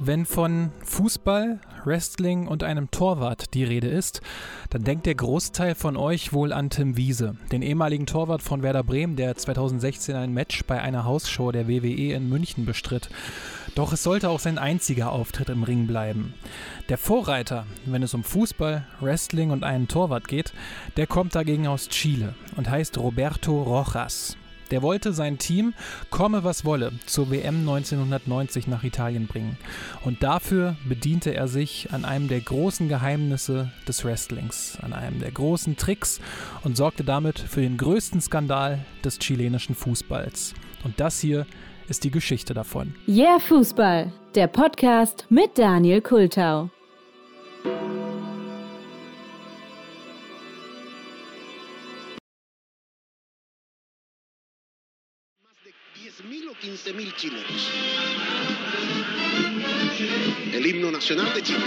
Wenn von Fußball, Wrestling und einem Torwart die Rede ist, dann denkt der Großteil von euch wohl an Tim Wiese, den ehemaligen Torwart von Werder Bremen, der 2016 ein Match bei einer Hausshow der WWE in München bestritt. Doch es sollte auch sein einziger Auftritt im Ring bleiben. Der Vorreiter, wenn es um Fußball, Wrestling und einen Torwart geht, der kommt dagegen aus Chile und heißt Roberto Rojas. Der wollte sein Team, komme was wolle, zur WM 1990 nach Italien bringen. Und dafür bediente er sich an einem der großen Geheimnisse des Wrestlings, an einem der großen Tricks und sorgte damit für den größten Skandal des chilenischen Fußballs. Und das hier ist die Geschichte davon. Yeah Fußball, der Podcast mit Daniel Kultau. 15.000 chilenos. El himno nacional de Chile.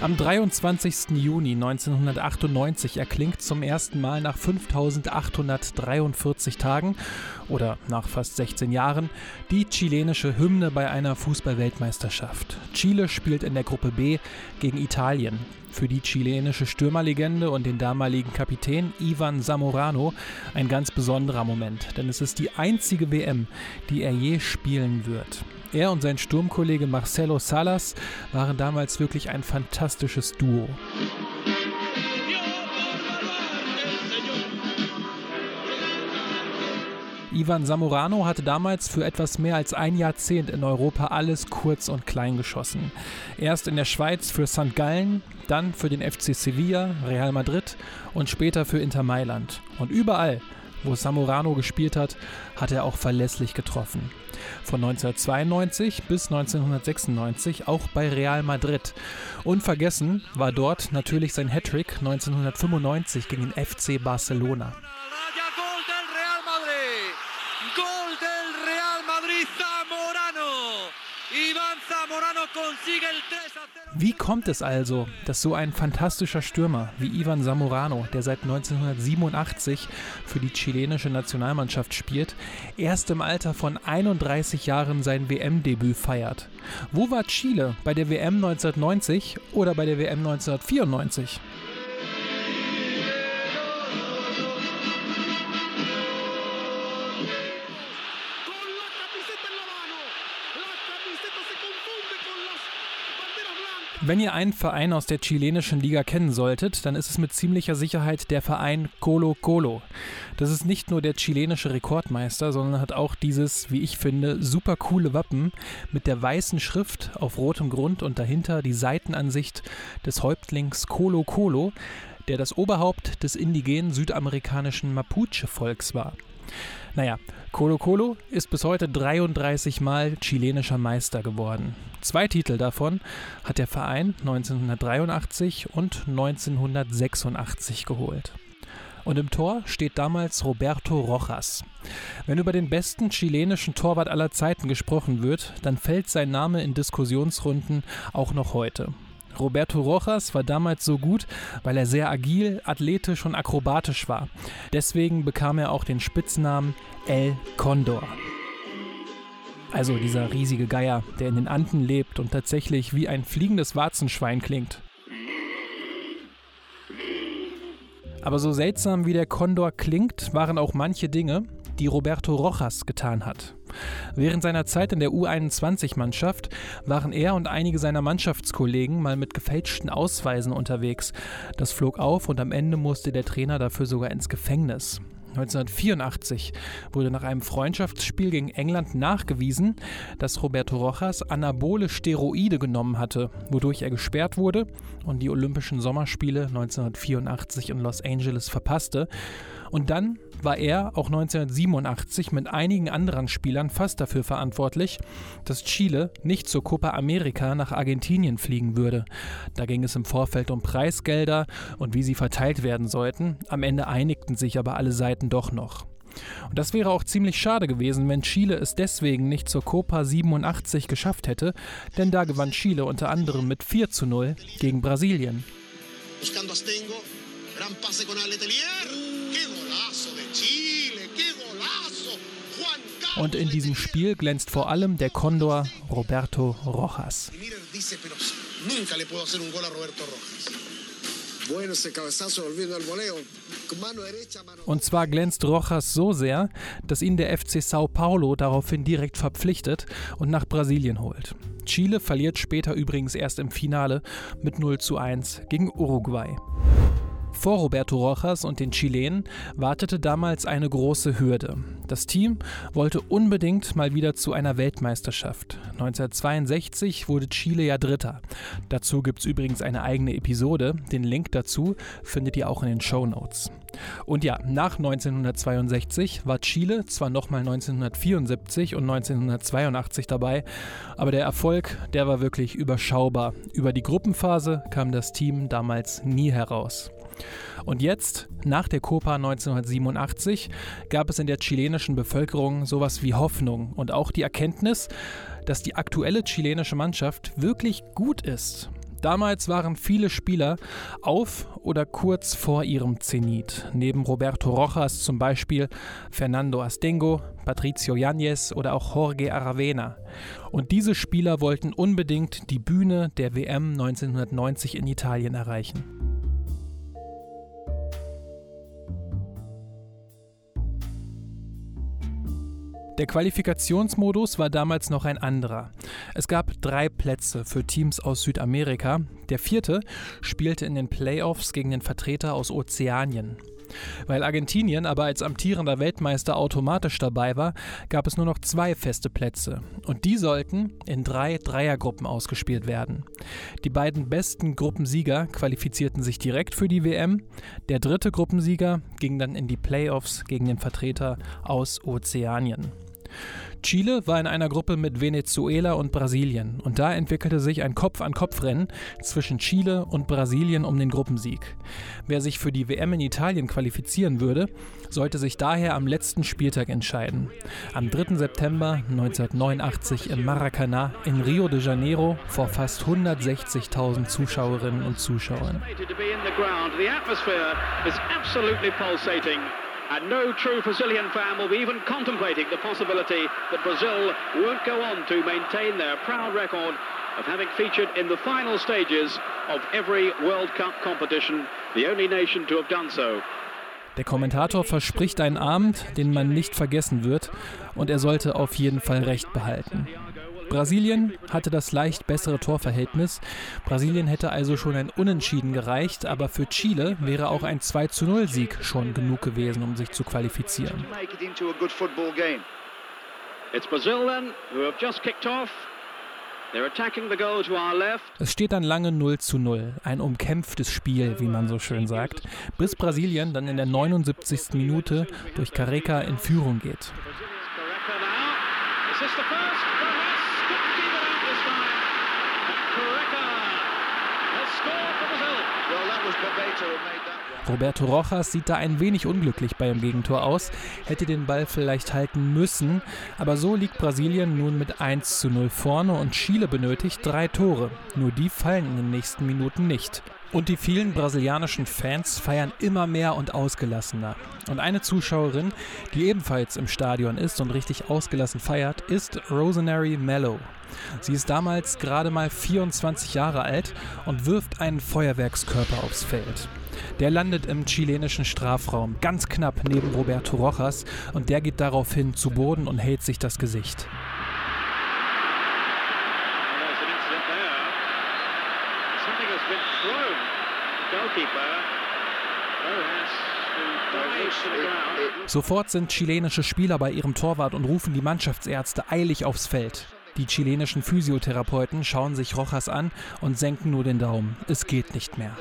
Am 23. Juni 1998 erklingt zum ersten Mal nach 5843 Tagen oder nach fast 16 Jahren die chilenische Hymne bei einer Fußballweltmeisterschaft. Chile spielt in der Gruppe B gegen Italien. Für die chilenische Stürmerlegende und den damaligen Kapitän Ivan Zamorano ein ganz besonderer Moment, denn es ist die einzige WM, die er je spielen wird. Er und sein Sturmkollege Marcelo Salas waren damals wirklich ein fantastisches Duo. Ivan Zamorano hatte damals für etwas mehr als ein Jahrzehnt in Europa alles kurz und klein geschossen. Erst in der Schweiz für St. Gallen, dann für den FC Sevilla, Real Madrid und später für Inter Mailand. Und überall wo Samorano gespielt hat, hat er auch verlässlich getroffen. Von 1992 bis 1996 auch bei Real Madrid. Unvergessen war dort natürlich sein Hattrick 1995 gegen den FC Barcelona. Wie kommt es also, dass so ein fantastischer Stürmer wie Ivan Zamorano, der seit 1987 für die chilenische Nationalmannschaft spielt, erst im Alter von 31 Jahren sein WM-Debüt feiert? Wo war Chile bei der WM 1990 oder bei der WM 1994? Wenn ihr einen Verein aus der chilenischen Liga kennen solltet, dann ist es mit ziemlicher Sicherheit der Verein Colo Colo. Das ist nicht nur der chilenische Rekordmeister, sondern hat auch dieses, wie ich finde, super coole Wappen mit der weißen Schrift auf rotem Grund und dahinter die Seitenansicht des Häuptlings Colo Colo, der das Oberhaupt des indigenen südamerikanischen Mapuche-Volks war. Naja, Colo Colo ist bis heute 33 Mal chilenischer Meister geworden. Zwei Titel davon hat der Verein 1983 und 1986 geholt. Und im Tor steht damals Roberto Rojas. Wenn über den besten chilenischen Torwart aller Zeiten gesprochen wird, dann fällt sein Name in Diskussionsrunden auch noch heute. Roberto Rojas war damals so gut, weil er sehr agil, athletisch und akrobatisch war. Deswegen bekam er auch den Spitznamen El Condor. Also dieser riesige Geier, der in den Anden lebt und tatsächlich wie ein fliegendes Warzenschwein klingt. Aber so seltsam wie der Kondor klingt, waren auch manche Dinge, die Roberto Rojas getan hat. Während seiner Zeit in der U21-Mannschaft waren er und einige seiner Mannschaftskollegen mal mit gefälschten Ausweisen unterwegs. Das flog auf und am Ende musste der Trainer dafür sogar ins Gefängnis. 1984 wurde nach einem Freundschaftsspiel gegen England nachgewiesen, dass Roberto Rojas anabole Steroide genommen hatte, wodurch er gesperrt wurde und die Olympischen Sommerspiele 1984 in Los Angeles verpasste. Und dann war er auch 1987 mit einigen anderen Spielern fast dafür verantwortlich, dass Chile nicht zur Copa America nach Argentinien fliegen würde. Da ging es im Vorfeld um Preisgelder und wie sie verteilt werden sollten. Am Ende einigten sich aber alle Seiten doch noch. Und das wäre auch ziemlich schade gewesen, wenn Chile es deswegen nicht zur Copa 87 geschafft hätte, denn da gewann Chile unter anderem mit 4 zu 0 gegen Brasilien. Buscando Astengo, gran pase con Aletelier. Und in diesem Spiel glänzt vor allem der Condor Roberto Rojas. Und zwar glänzt Rojas so sehr, dass ihn der FC Sao Paulo daraufhin direkt verpflichtet und nach Brasilien holt. Chile verliert später übrigens erst im Finale mit 0 zu 1 gegen Uruguay. Vor Roberto Rojas und den Chilenen wartete damals eine große Hürde. Das Team wollte unbedingt mal wieder zu einer Weltmeisterschaft. 1962 wurde Chile ja Dritter. Dazu gibt es übrigens eine eigene Episode. Den Link dazu findet ihr auch in den Show Notes. Und ja, nach 1962 war Chile zwar nochmal 1974 und 1982 dabei, aber der Erfolg, der war wirklich überschaubar. Über die Gruppenphase kam das Team damals nie heraus. Und jetzt, nach der Copa 1987, gab es in der chilenischen Bevölkerung sowas wie Hoffnung und auch die Erkenntnis, dass die aktuelle chilenische Mannschaft wirklich gut ist. Damals waren viele Spieler auf oder kurz vor ihrem Zenit. Neben Roberto Rojas zum Beispiel Fernando Astengo, Patricio Yáñez oder auch Jorge Aravena. Und diese Spieler wollten unbedingt die Bühne der WM 1990 in Italien erreichen. Der Qualifikationsmodus war damals noch ein anderer. Es gab drei Plätze für Teams aus Südamerika. Der vierte spielte in den Playoffs gegen den Vertreter aus Ozeanien. Weil Argentinien aber als amtierender Weltmeister automatisch dabei war, gab es nur noch zwei feste Plätze. Und die sollten in drei Dreiergruppen ausgespielt werden. Die beiden besten Gruppensieger qualifizierten sich direkt für die WM. Der dritte Gruppensieger ging dann in die Playoffs gegen den Vertreter aus Ozeanien. Chile war in einer Gruppe mit Venezuela und Brasilien und da entwickelte sich ein Kopf-an-Kopf-Rennen zwischen Chile und Brasilien um den Gruppensieg. Wer sich für die WM in Italien qualifizieren würde, sollte sich daher am letzten Spieltag entscheiden. Am 3. September 1989 im Maracanã in Rio de Janeiro vor fast 160.000 Zuschauerinnen und Zuschauern. And no true Brazilian fan will be even contemplating the possibility that Brazil won't go on to maintain their proud record of having featured in the final stages of every World Cup competition, the only nation to have done so. Der Kommentator verspricht einen Abend, den man nicht vergessen wird, und er sollte auf jeden Fall recht behalten. Brasilien hatte das leicht bessere Torverhältnis. Brasilien hätte also schon ein Unentschieden gereicht, aber für Chile wäre auch ein 2 zu 0 Sieg schon genug gewesen, um sich zu qualifizieren. Es steht dann lange 0 zu 0, ein umkämpftes Spiel, wie man so schön sagt, bis Brasilien dann in der 79. Minute durch Careca in Führung geht. to have made Roberto Rojas sieht da ein wenig unglücklich beim Gegentor aus, hätte den Ball vielleicht halten müssen, aber so liegt Brasilien nun mit 1 zu 0 vorne und Chile benötigt drei Tore. Nur die fallen in den nächsten Minuten nicht. Und die vielen brasilianischen Fans feiern immer mehr und ausgelassener. Und eine Zuschauerin, die ebenfalls im Stadion ist und richtig ausgelassen feiert, ist Rosemary Mello. Sie ist damals gerade mal 24 Jahre alt und wirft einen Feuerwerkskörper aufs Feld. Der landet im chilenischen Strafraum, ganz knapp neben Roberto Rojas, und der geht daraufhin zu Boden und hält sich das Gesicht. Sofort sind chilenische Spieler bei ihrem Torwart und rufen die Mannschaftsärzte eilig aufs Feld. Die chilenischen Physiotherapeuten schauen sich Rojas an und senken nur den Daumen. Es geht nicht mehr.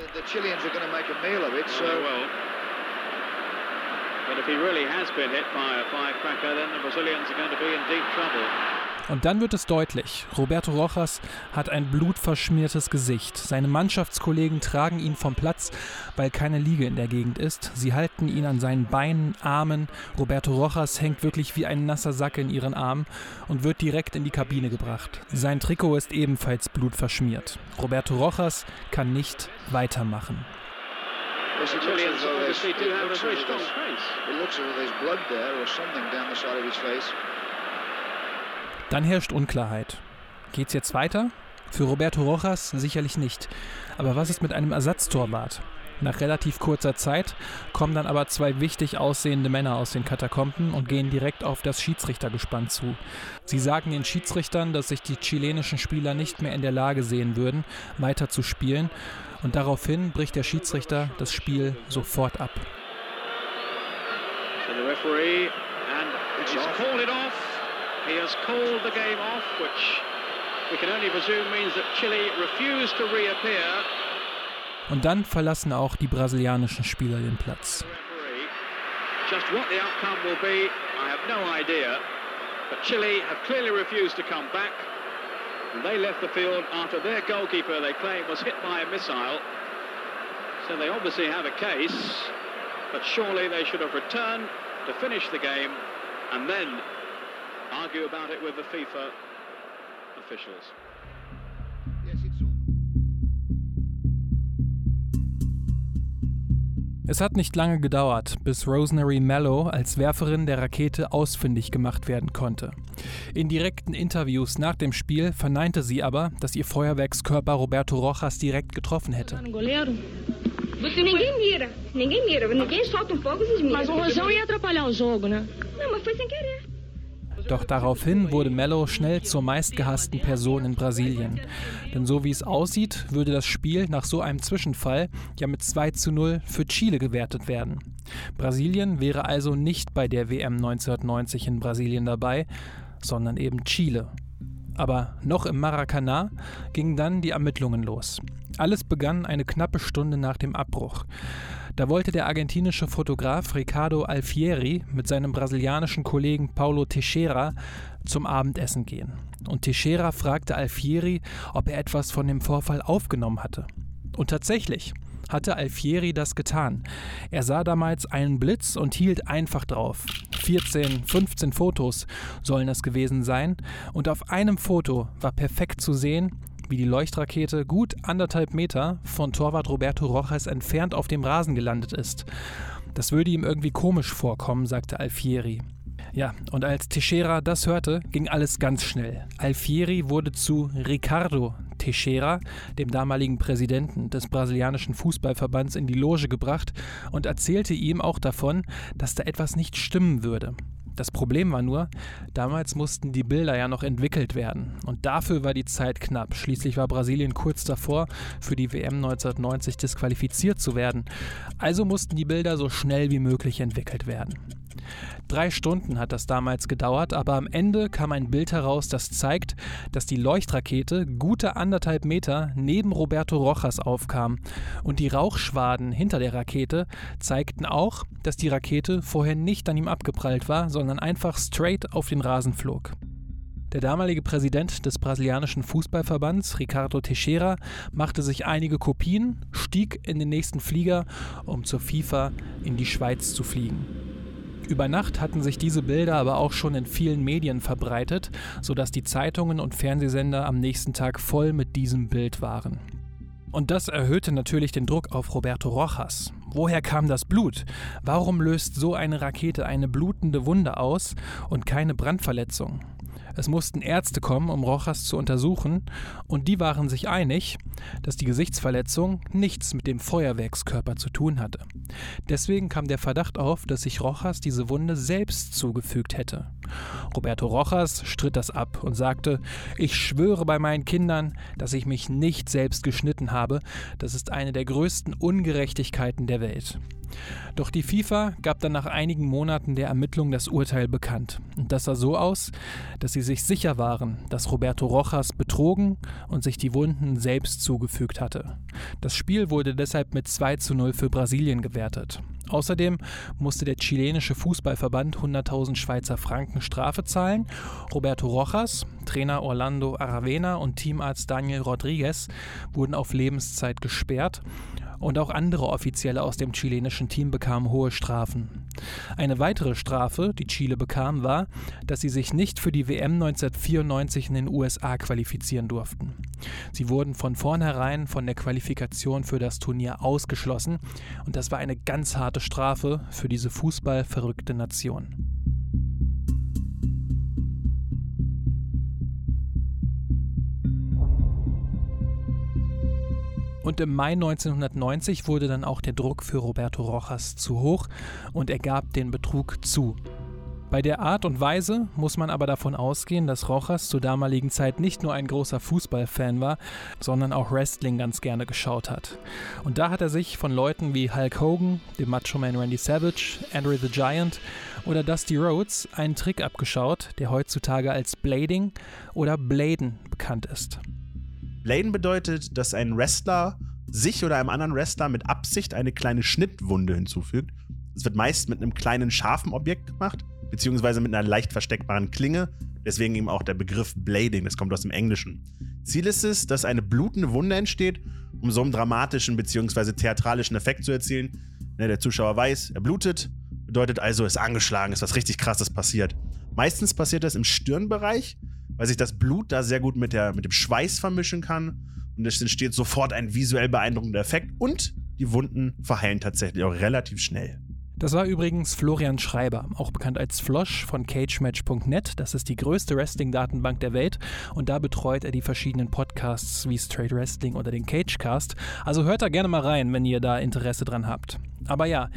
But if he really has been hit by a firecracker, then the Brazilians are going to be in deep trouble. Und dann wird es deutlich, Roberto Rojas hat ein blutverschmiertes Gesicht. Seine Mannschaftskollegen tragen ihn vom Platz, weil keine Liege in der Gegend ist. Sie halten ihn an seinen Beinen, Armen. Roberto Rojas hängt wirklich wie ein nasser Sack in ihren Armen und wird direkt in die Kabine gebracht. Sein Trikot ist ebenfalls blutverschmiert. Roberto Rojas kann nicht weitermachen. Well, Chileans obviously do have a very strong face. It looks as though there's blood there or something down the side of his face. Dann herrscht Unklarheit. Geht's jetzt weiter? Für Roberto Rojas sicherlich nicht. Aber was ist mit einem Ersatztorwart? Nach relativ kurzer Zeit kommen dann aber zwei wichtig aussehende Männer aus den Katakomben und gehen direkt auf das Schiedsrichtergespann zu. Sie sagen den Schiedsrichtern, dass sich die chilenischen Spieler nicht mehr in der Lage sehen würden, weiter zu spielen. Und daraufhin bricht der Schiedsrichter das Spiel sofort ab. So referee and he's called it off. He has called the game off, which we can only presume means that Chile refused to reappear und dann verlassen auch die brasilianischen Spieler den Platz. Just what the outcome will be, I have no idea. But Chile have clearly refused to come back. And they left the field after their goalkeeper, they claim, was hit by a missile. So they obviously have a case. But surely they should have returned to finish the game and then argue about it with the FIFA officials. Es hat nicht lange gedauert, bis Rosemary Mello als Werferin der Rakete ausfindig gemacht werden konnte. In direkten Interviews nach dem Spiel verneinte sie aber, dass ihr Feuerwerkskörper Roberto Rojas direkt getroffen hätte. Ninguém mira, ninguém solta um fogo, Mas o rojão ia atrapalhar o jogo, né? Não, mas foi sem querer. Doch daraufhin wurde Mello schnell zur meistgehassten Person in Brasilien. Denn so wie es aussieht, würde das Spiel nach so einem Zwischenfall ja mit 2 zu 0 für Chile gewertet werden. Brasilien wäre also nicht bei der WM 1990 in Brasilien dabei, sondern eben Chile. Aber noch im Maracanã gingen dann die Ermittlungen los. Alles begann eine knappe Stunde nach dem Abbruch. Da wollte der argentinische Fotograf Ricardo Alfieri mit seinem brasilianischen Kollegen Paulo Teixeira zum Abendessen gehen. Und Teixeira fragte Alfieri, ob er etwas von dem Vorfall aufgenommen hatte. Und tatsächlich hatte Alfieri das getan. Er sah damals einen Blitz und hielt einfach drauf. 14, 15 Fotos sollen es gewesen sein. Und auf einem Foto war perfekt zu sehen, wie die Leuchtrakete gut anderthalb Meter von Torwart Roberto Rojas entfernt auf dem Rasen gelandet ist. Das würde ihm irgendwie komisch vorkommen, sagte Alfieri. Ja, und als Teixeira das hörte, ging alles ganz schnell. Alfieri wurde zu Ricardo Teixeira, dem damaligen Präsidenten des brasilianischen Fußballverbands, in die Loge gebracht und erzählte ihm auch davon, dass da etwas nicht stimmen würde. Das Problem war nur, damals mussten die Bilder ja noch entwickelt werden. Und dafür war die Zeit knapp. Schließlich war Brasilien kurz davor, für die WM 1990 disqualifiziert zu werden. Also mussten die Bilder so schnell wie möglich entwickelt werden. Drei Stunden hat das damals gedauert, aber am Ende kam ein Bild heraus, das zeigt, dass die Leuchtrakete gute anderthalb Meter neben Roberto Rojas aufkam. Und die Rauchschwaden hinter der Rakete zeigten auch, dass die Rakete vorher nicht an ihm abgeprallt war, sondern einfach straight auf den Rasen flog. Der damalige Präsident des brasilianischen Fußballverbands, Ricardo Teixeira, machte sich einige Kopien, stieg in den nächsten Flieger, um zur FIFA in die Schweiz zu fliegen. Über Nacht hatten sich diese Bilder aber auch schon in vielen Medien verbreitet, sodass die Zeitungen und Fernsehsender am nächsten Tag voll mit diesem Bild waren. Und das erhöhte natürlich den Druck auf Roberto Rojas. Woher kam das Blut? Warum löst so eine Rakete eine blutende Wunde aus und keine Brandverletzung? Es mussten Ärzte kommen, um Rojas zu untersuchen, und die waren sich einig, dass die Gesichtsverletzung nichts mit dem Feuerwerkskörper zu tun hatte. Deswegen kam der Verdacht auf, dass sich Rojas diese Wunde selbst zugefügt hätte. Roberto Rojas stritt das ab und sagte, ich schwöre bei meinen Kindern, dass ich mich nicht selbst geschnitten habe, das ist eine der größten Ungerechtigkeiten der Welt. Doch die FIFA gab dann nach einigen Monaten der Ermittlung das Urteil bekannt. Und das sah so aus, dass sie sich sicher waren, dass Roberto Rojas betrogen und sich die Wunden selbst zugefügt hatte. Das Spiel wurde deshalb mit 2 zu 0 für Brasilien gewertet. Außerdem musste der chilenische Fußballverband 100.000 Schweizer Franken Strafe zahlen. Roberto Rojas, Trainer Orlando Aravena und Teamarzt Daniel Rodriguez wurden auf Lebenszeit gesperrt und auch andere Offizielle aus dem chilenischen Team bekamen hohe Strafen. Eine weitere Strafe, die Chile bekam, war, dass sie sich nicht für die WM 1994 in den USA qualifizieren durften. Sie wurden von vornherein von der Qualifikation für das Turnier ausgeschlossen und das war eine ganz harte Strafe für diese fußballverrückte Nation. Und im Mai 1990 wurde dann auch der Druck für Roberto Rojas zu hoch und er gab den Betrug zu. Bei der Art und Weise muss man aber davon ausgehen, dass Rojas zur damaligen Zeit nicht nur ein großer Fußballfan war, sondern auch Wrestling ganz gerne geschaut hat. Und da hat er sich von Leuten wie Hulk Hogan, dem Macho Man Randy Savage, Andre the Giant oder Dusty Rhodes einen Trick abgeschaut, der heutzutage als Blading oder Bladen bekannt ist. Bladen bedeutet, dass ein Wrestler sich oder einem anderen Wrestler mit Absicht eine kleine Schnittwunde hinzufügt. Es wird meist mit einem kleinen scharfen Objekt gemacht beziehungsweise mit einer leicht versteckbaren Klinge. Deswegen eben auch der Begriff Blading, das kommt aus dem Englischen. Ziel ist es, dass eine blutende Wunde entsteht, um so einen dramatischen beziehungsweise theatralischen Effekt zu erzielen. Ne, der Zuschauer weiß, er blutet, bedeutet also, er ist angeschlagen, ist was richtig krasses passiert. Meistens passiert das im Stirnbereich, weil sich das Blut da sehr gut mit, der, mit dem Schweiß vermischen kann. Und es entsteht sofort ein visuell beeindruckender Effekt und die Wunden verheilen tatsächlich auch relativ schnell. Das war übrigens Florian Schreiber, auch bekannt als Flosch von CageMatch.net. Das ist die größte Wrestling-Datenbank der Welt und da betreut er die verschiedenen Podcasts wie Straight Wrestling oder den Cagecast. Also hört da gerne mal rein, wenn ihr da Interesse dran habt. Aber ja,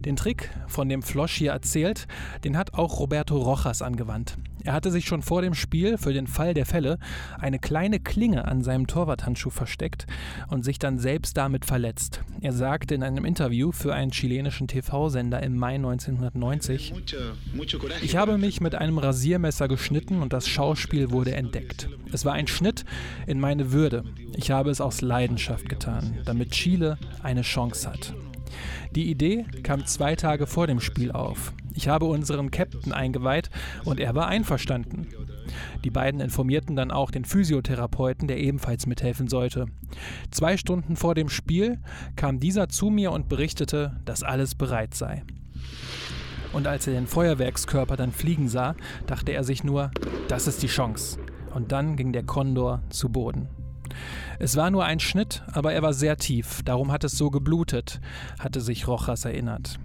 den Trick, von dem Flosch hier erzählt, den hat auch Roberto Rojas angewandt. Er hatte sich schon vor dem Spiel für den Fall der Fälle eine kleine Klinge an seinem Torwarthandschuh versteckt und sich dann selbst damit verletzt. Er sagte in einem Interview für einen chilenischen TV-Sender im Mai 1990, ich habe mich mit einem Rasiermesser geschnitten und das Schauspiel wurde entdeckt. Es war ein Schnitt in meine Würde. Ich habe es aus Leidenschaft getan, damit Chile eine Chance hat. Die Idee kam zwei Tage vor dem Spiel auf. Ich habe unseren Captain eingeweiht und er war einverstanden. Die beiden informierten dann auch den Physiotherapeuten, der ebenfalls mithelfen sollte. Zwei Stunden vor dem Spiel kam dieser zu mir und berichtete, dass alles bereit sei. Und als er den Feuerwerkskörper dann fliegen sah, dachte er sich nur, das ist die Chance. Und dann ging der Kondor zu Boden. Es war nur ein Schnitt, aber er war sehr tief, darum hat es so geblutet, hatte sich Rojas erinnert.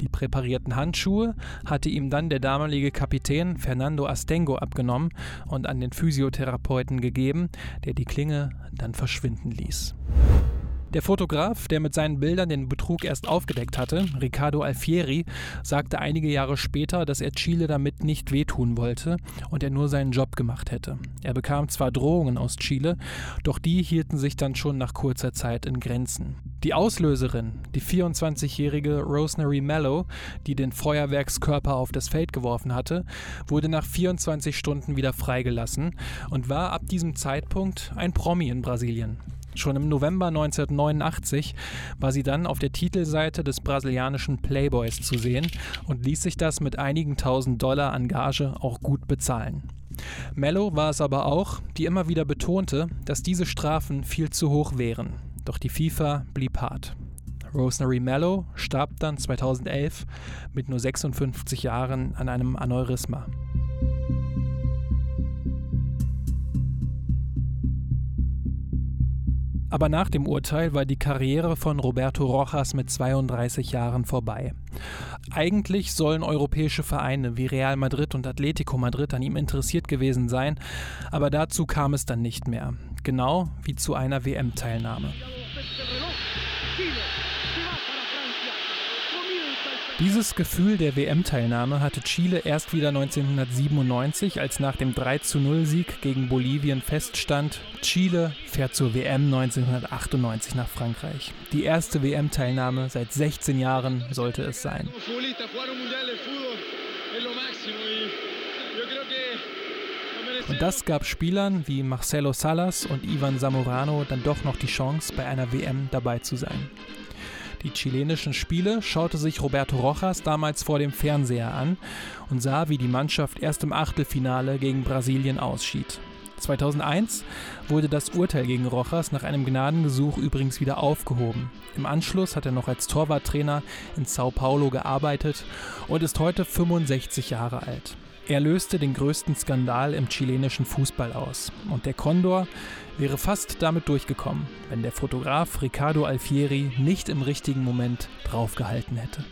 Die präparierten Handschuhe hatte ihm dann der damalige Kapitän Fernando Astengo abgenommen und an den Physiotherapeuten gegeben, der die Klinge dann verschwinden ließ. Der Fotograf, der mit seinen Bildern den Betrug erst aufgedeckt hatte, Riccardo Alfieri, sagte einige Jahre später, dass er Chile damit nicht wehtun wollte und er nur seinen Job gemacht hätte. Er bekam zwar Drohungen aus Chile, doch die hielten sich dann schon nach kurzer Zeit in Grenzen. Die Auslöserin, die 24-jährige Rosemary Mello, die den Feuerwerkskörper auf das Feld geworfen hatte, wurde nach 24 Stunden wieder freigelassen und war ab diesem Zeitpunkt ein Promi in Brasilien. Schon im November 1989 war sie dann auf der Titelseite des brasilianischen Playboys zu sehen und ließ sich das mit einigen tausend Dollar an Gage auch gut bezahlen. Mello war es aber auch, die immer wieder betonte, dass diese Strafen viel zu hoch wären. Doch die FIFA blieb hart. Rosemary Mello starb dann 2011 mit nur 56 Jahren an einem Aneurysma. Aber nach dem Urteil war die Karriere von Roberto Rojas mit 32 Jahren vorbei. Eigentlich sollen europäische Vereine wie Real Madrid und Atletico Madrid an ihm interessiert gewesen sein, aber dazu kam es dann nicht mehr, genau wie zu einer WM-Teilnahme. Dieses Gefühl der WM-Teilnahme hatte Chile erst wieder 1997, als nach dem 3-0-Sieg gegen Bolivien feststand, Chile fährt zur WM 1998 nach Frankreich. Die erste WM-Teilnahme seit 16 Jahren sollte es sein. Und das gab Spielern wie Marcelo Salas und Ivan Zamorano dann doch noch die Chance, bei einer WM dabei zu sein. Die chilenischen Spiele schaute sich Roberto Rojas damals vor dem Fernseher an und sah, wie die Mannschaft erst im Achtelfinale gegen Brasilien ausschied. 2001 wurde das Urteil gegen Rojas nach einem Gnadengesuch übrigens wieder aufgehoben. Im Anschluss hat er noch als Torwarttrainer in Sao Paulo gearbeitet und ist heute 65 Jahre alt. Er löste den größten Skandal im chilenischen Fußball aus. Und der Condor wäre fast damit durchgekommen, wenn der Fotograf Ricardo Alfieri nicht im richtigen Moment draufgehalten hätte.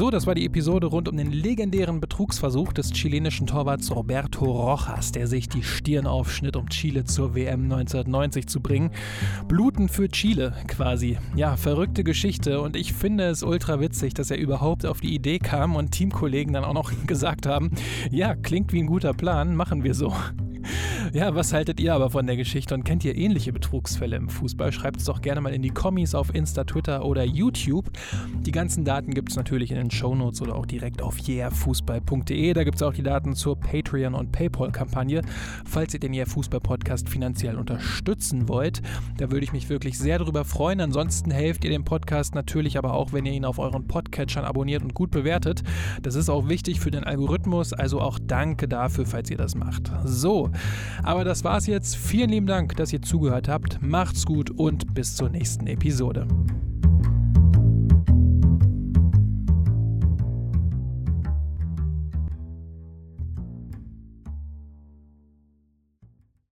So, das war die Episode rund um den legendären Betrugsversuch des chilenischen Torwarts Roberto Rojas, der sich die Stirn aufschnitt, um Chile zur WM 1990 zu bringen. Bluten für Chile quasi. Ja, verrückte Geschichte und ich finde es ultra witzig, dass er überhaupt auf die Idee kam und Teamkollegen dann auch noch gesagt haben, ja, klingt wie ein guter Plan, machen wir so. Ja, was haltet ihr aber von der Geschichte und kennt ihr ähnliche Betrugsfälle im Fußball? Schreibt es doch gerne mal in die Kommis auf Insta, Twitter oder YouTube. Die ganzen Daten gibt es natürlich in den Shownotes oder auch direkt auf yeahfußball.de. Da gibt es auch die Daten zur Patreon- und Paypal-Kampagne, falls ihr den Yeah Fußball Podcast finanziell unterstützen wollt. Da würde ich mich wirklich sehr darüber freuen. Ansonsten helft ihr dem Podcast natürlich aber auch, wenn ihr ihn auf euren Podcatchern abonniert und gut bewertet. Das ist auch wichtig für den Algorithmus, also auch danke dafür, falls ihr das macht. So, aber das war's jetzt. Vielen lieben Dank, dass ihr zugehört habt. Macht's gut und bis zur nächsten Episode.